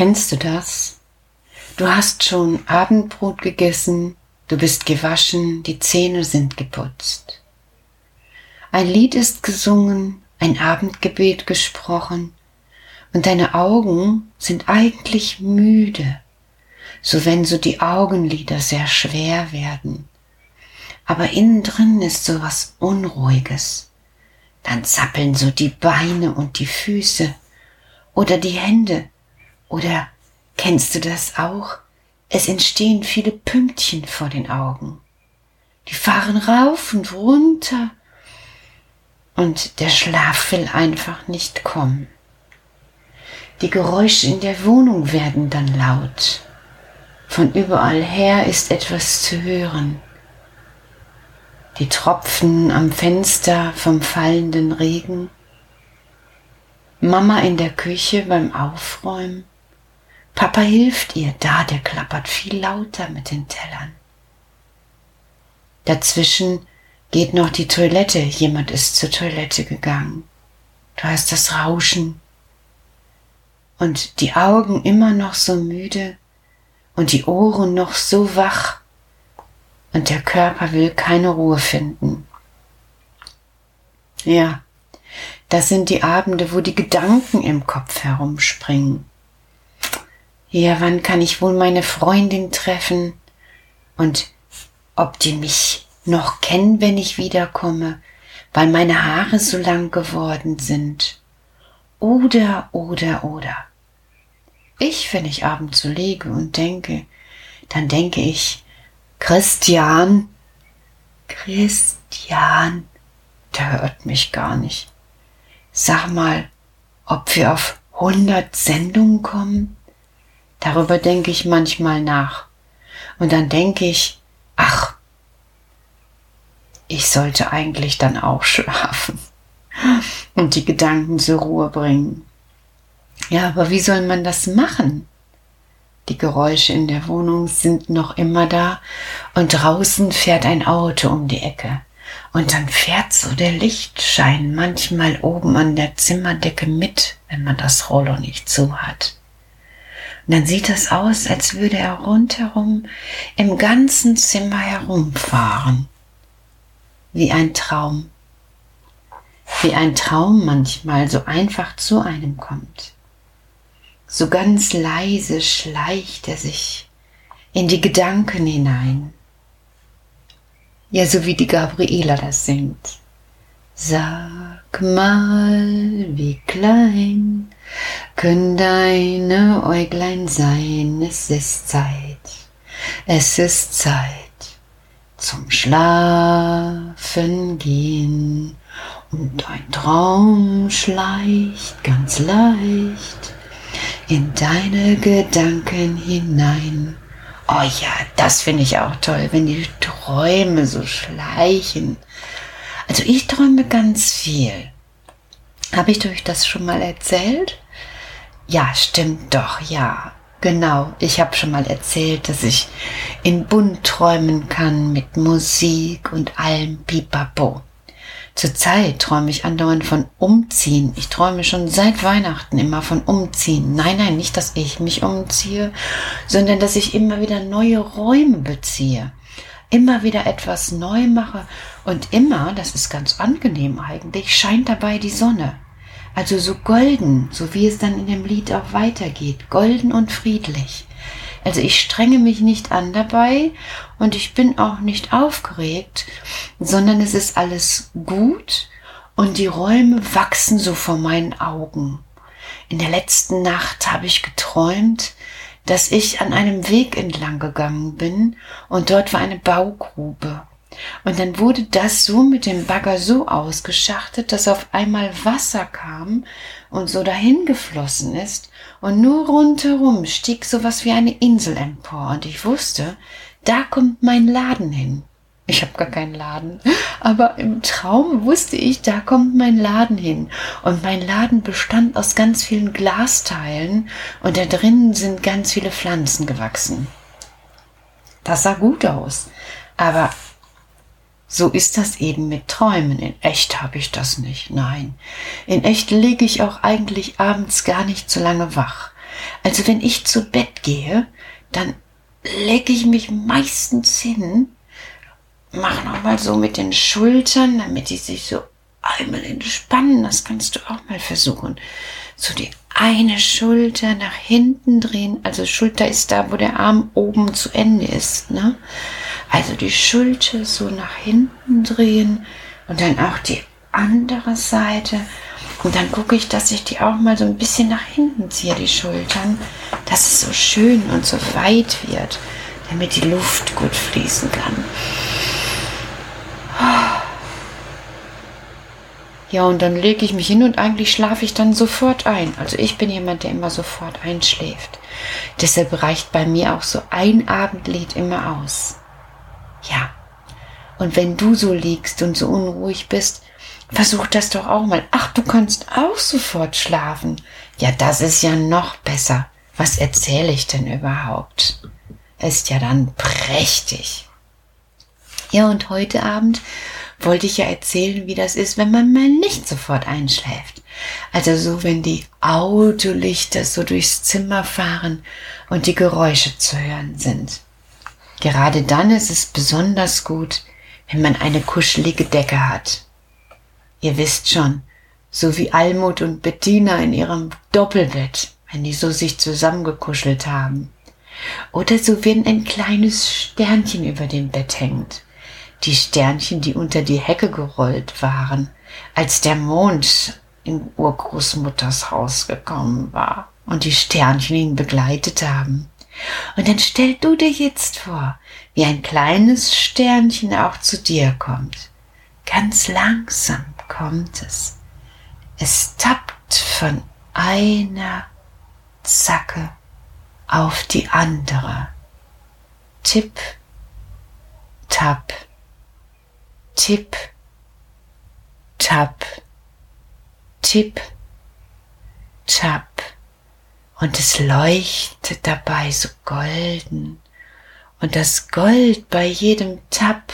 Kennst du das? Du hast schon Abendbrot gegessen, du bist gewaschen, die Zähne sind geputzt. Ein Lied ist gesungen, ein Abendgebet gesprochen und deine Augen sind eigentlich müde, so wenn so die Augenlider sehr schwer werden. Aber innen drin ist so was Unruhiges. Dann zappeln so die Beine und die Füße oder die Hände oder kennst du das auch? Es entstehen viele Pünktchen vor den Augen. Die fahren rauf und runter und der Schlaf will einfach nicht kommen. Die Geräusche in der Wohnung werden dann laut. Von überall her ist etwas zu hören. Die Tropfen am Fenster vom fallenden Regen. Mama in der Küche beim Aufräumen. Papa hilft ihr, da der klappert viel lauter mit den Tellern. Dazwischen geht noch die Toilette, jemand ist zur Toilette gegangen. Du hast das Rauschen und die Augen immer noch so müde und die Ohren noch so wach und der Körper will keine Ruhe finden. Ja, das sind die Abende, wo die Gedanken im Kopf herumspringen. Ja, wann kann ich wohl meine Freundin treffen? Und ob die mich noch kennen, wenn ich wiederkomme, weil meine Haare so lang geworden sind. Oder, oder, oder. Ich, wenn ich abends so lege und denke, dann denke ich, Christian, Christian, der hört mich gar nicht. Sag mal, ob wir auf hundert Sendungen kommen? Darüber denke ich manchmal nach. Und dann denke ich, ach, ich sollte eigentlich dann auch schlafen und die Gedanken zur Ruhe bringen. Ja, aber wie soll man das machen? Die Geräusche in der Wohnung sind noch immer da und draußen fährt ein Auto um die Ecke. Und dann fährt so der Lichtschein manchmal oben an der Zimmerdecke mit, wenn man das Rollo nicht zu hat. Und dann sieht es aus, als würde er rundherum im ganzen Zimmer herumfahren wie ein Traum. Wie ein Traum manchmal so einfach zu einem kommt. So ganz leise schleicht er sich in die Gedanken hinein. Ja, so wie die Gabriela das singt. Sag mal, wie klein können deine Äuglein sein, es ist Zeit, es ist Zeit zum Schlafen gehen und ein Traum schleicht ganz leicht in deine Gedanken hinein. Oh ja, das finde ich auch toll, wenn die Träume so schleichen. Also ich träume ganz viel. Habe ich euch das schon mal erzählt? Ja, stimmt doch, ja. Genau, ich habe schon mal erzählt, dass ich in Bund träumen kann mit Musik und allem Pipapo. Zurzeit träume ich andauernd von Umziehen. Ich träume schon seit Weihnachten immer von Umziehen. Nein, nein, nicht, dass ich mich umziehe, sondern dass ich immer wieder neue Räume beziehe. Immer wieder etwas neu mache und immer, das ist ganz angenehm eigentlich, scheint dabei die Sonne. Also so golden, so wie es dann in dem Lied auch weitergeht, golden und friedlich. Also ich strenge mich nicht an dabei und ich bin auch nicht aufgeregt, sondern es ist alles gut und die Räume wachsen so vor meinen Augen. In der letzten Nacht habe ich geträumt, dass ich an einem Weg entlang gegangen bin und dort war eine Baugrube. Und dann wurde das so mit dem Bagger so ausgeschachtet, dass auf einmal Wasser kam und so dahin geflossen ist. Und nur rundherum stieg sowas wie eine Insel empor. Und ich wusste, da kommt mein Laden hin. Ich habe gar keinen Laden, aber im Traum wusste ich, da kommt mein Laden hin. Und mein Laden bestand aus ganz vielen Glasteilen und da drinnen sind ganz viele Pflanzen gewachsen. Das sah gut aus, aber so ist das eben mit Träumen. In echt habe ich das nicht. Nein. In echt liege ich auch eigentlich abends gar nicht so lange wach. Also wenn ich zu Bett gehe, dann lege ich mich meistens hin, mach nochmal so mit den Schultern, damit die sich so einmal entspannen. Das kannst du auch mal versuchen. So die eine Schulter nach hinten drehen. Also Schulter ist da, wo der Arm oben zu Ende ist. Ne? Also die Schulter so nach hinten drehen und dann auch die andere Seite. Und dann gucke ich, dass ich die auch mal so ein bisschen nach hinten ziehe, die Schultern, dass es so schön und so weit wird, damit die Luft gut fließen kann. Ja, und dann lege ich mich hin und eigentlich schlafe ich dann sofort ein. Also ich bin jemand, der immer sofort einschläft. Deshalb reicht bei mir auch so ein Abendlied immer aus. Ja. Und wenn du so liegst und so unruhig bist, versuch das doch auch mal. Ach, du kannst auch sofort schlafen. Ja, das ist ja noch besser. Was erzähle ich denn überhaupt? Ist ja dann prächtig. Ja, und heute Abend wollte ich ja erzählen, wie das ist, wenn man mal nicht sofort einschläft. Also so, wenn die Autolichter so durchs Zimmer fahren und die Geräusche zu hören sind. Gerade dann ist es besonders gut, wenn man eine kuschelige Decke hat. Ihr wisst schon, so wie Almut und Bettina in ihrem Doppelbett, wenn die so sich zusammengekuschelt haben. Oder so, wenn ein kleines Sternchen über dem Bett hängt die Sternchen, die unter die Hecke gerollt waren, als der Mond in Urgroßmutters Haus gekommen war und die Sternchen ihn begleitet haben. Und dann stell du dir jetzt vor, wie ein kleines Sternchen auch zu dir kommt. Ganz langsam kommt es. Es tappt von einer Zacke auf die andere. Tipp, tapp, Tipp, Tap, Tipp, Tap. Und es leuchtet dabei so golden. Und das Gold bei jedem Tap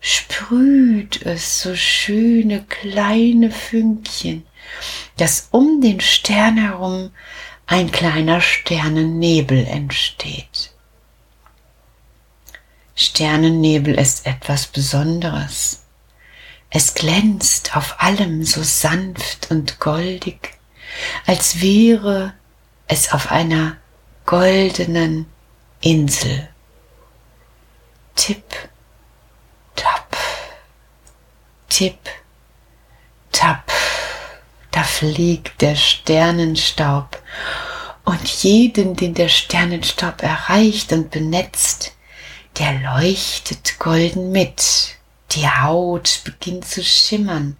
sprüht es so schöne kleine Fünkchen, dass um den Stern herum ein kleiner Sternennebel entsteht. Sternennebel ist etwas Besonderes. Es glänzt auf allem so sanft und goldig, als wäre es auf einer goldenen Insel. Tipp, tap, tipp, tap, da fliegt der Sternenstaub und jeden, den der Sternenstaub erreicht und benetzt, der leuchtet golden mit. Die Haut beginnt zu schimmern.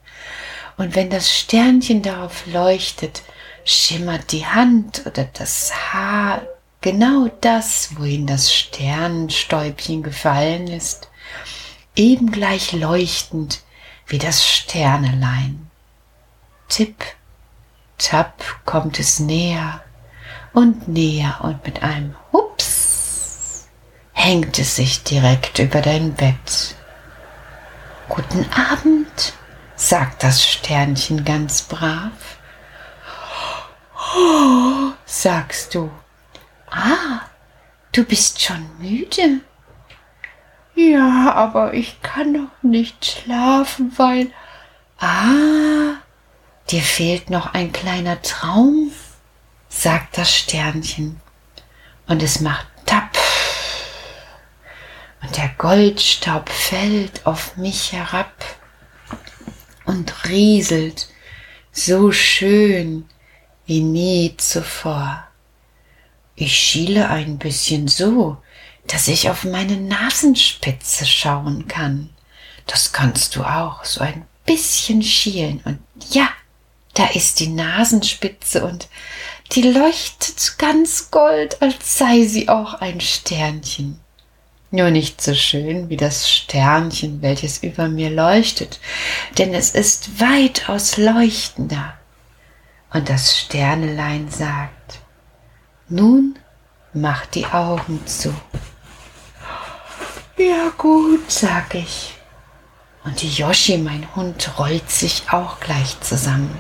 Und wenn das Sternchen darauf leuchtet, schimmert die Hand oder das Haar, genau das, wohin das Sternenstäubchen gefallen ist, eben gleich leuchtend wie das Sternelein. Tipp, tapp kommt es näher und näher und mit einem Hups hängt es sich direkt über dein Bett. Guten Abend, sagt das Sternchen ganz brav. Oh, sagst du. Ah, du bist schon müde. Ja, aber ich kann noch nicht schlafen, weil. Ah, dir fehlt noch ein kleiner Traum, sagt das Sternchen. Und es macht und der Goldstaub fällt auf mich herab und rieselt so schön wie nie zuvor. Ich schiele ein bisschen so, dass ich auf meine Nasenspitze schauen kann. Das kannst du auch, so ein bisschen schielen. Und ja, da ist die Nasenspitze und die leuchtet ganz gold, als sei sie auch ein Sternchen nur nicht so schön wie das Sternchen, welches über mir leuchtet, denn es ist weitaus leuchtender. Und das Sternelein sagt, nun mach die Augen zu. Ja gut, sag ich. Und Yoshi, mein Hund, rollt sich auch gleich zusammen.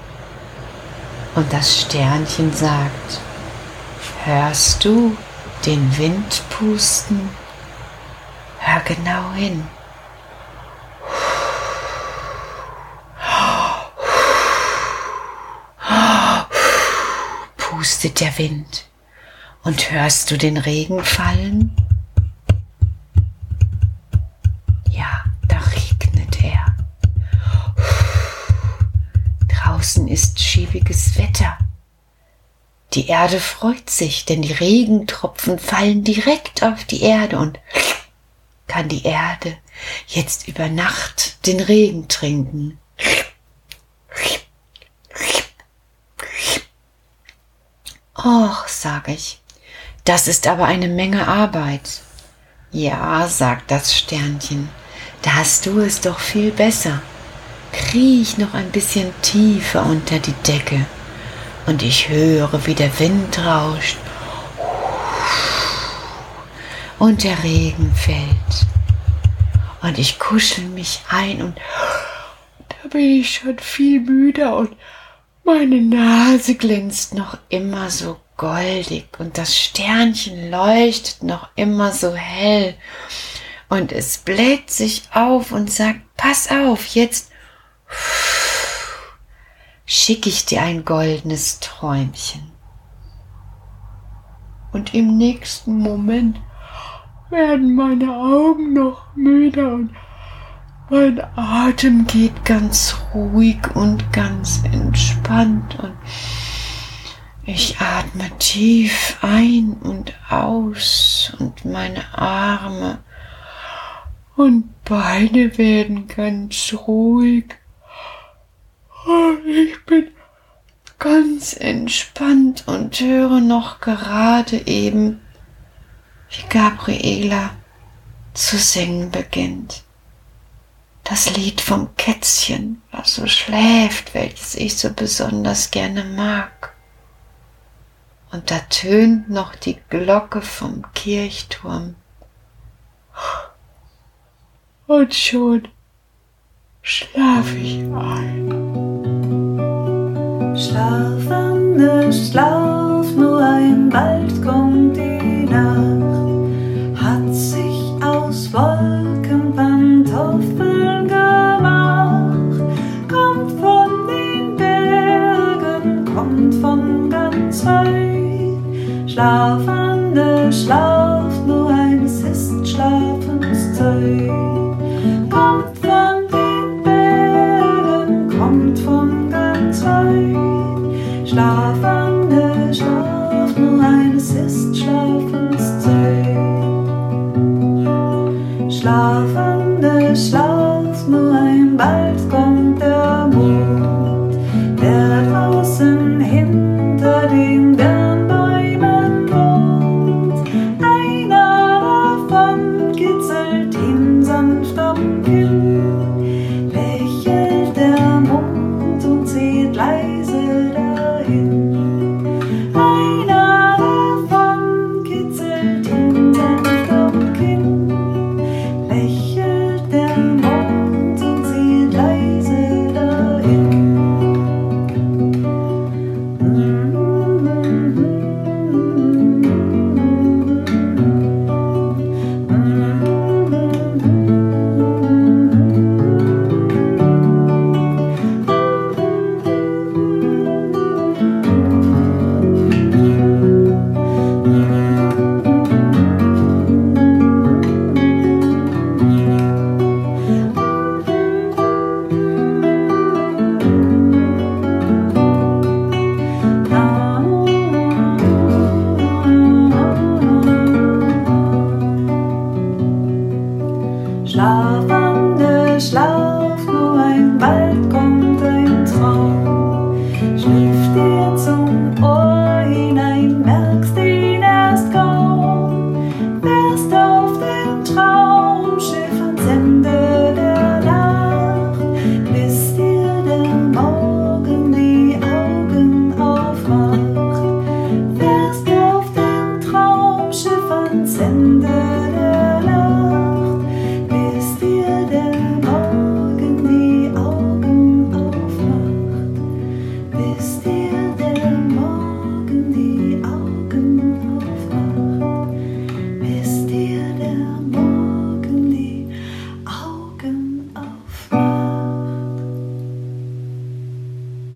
Und das Sternchen sagt, Hörst du den Wind pusten? Genau hin. Pustet der Wind. Und hörst du den Regen fallen? Ja, da regnet er. Draußen ist schiebiges Wetter. Die Erde freut sich, denn die Regentropfen fallen direkt auf die Erde und kann die Erde jetzt über Nacht den Regen trinken. Och, sag ich, das ist aber eine Menge Arbeit. Ja, sagt das Sternchen, da hast du es doch viel besser. Kriech noch ein bisschen tiefer unter die Decke und ich höre, wie der Wind rauscht und der Regen fällt. Und ich kuschel mich ein und da bin ich schon viel müder und meine Nase glänzt noch immer so goldig und das Sternchen leuchtet noch immer so hell und es bläht sich auf und sagt, pass auf, jetzt schicke ich dir ein goldenes Träumchen. Und im nächsten Moment werden meine Augen noch müde und mein Atem geht ganz ruhig und ganz entspannt und ich atme tief ein und aus und meine Arme und Beine werden ganz ruhig. Ich bin ganz entspannt und höre noch gerade eben, wie Gabriela zu singen beginnt. Das Lied vom Kätzchen, was so schläft, welches ich so besonders gerne mag. Und da tönt noch die Glocke vom Kirchturm. Und schon schlaf ich ein. Schlaf, Anne, schlaf,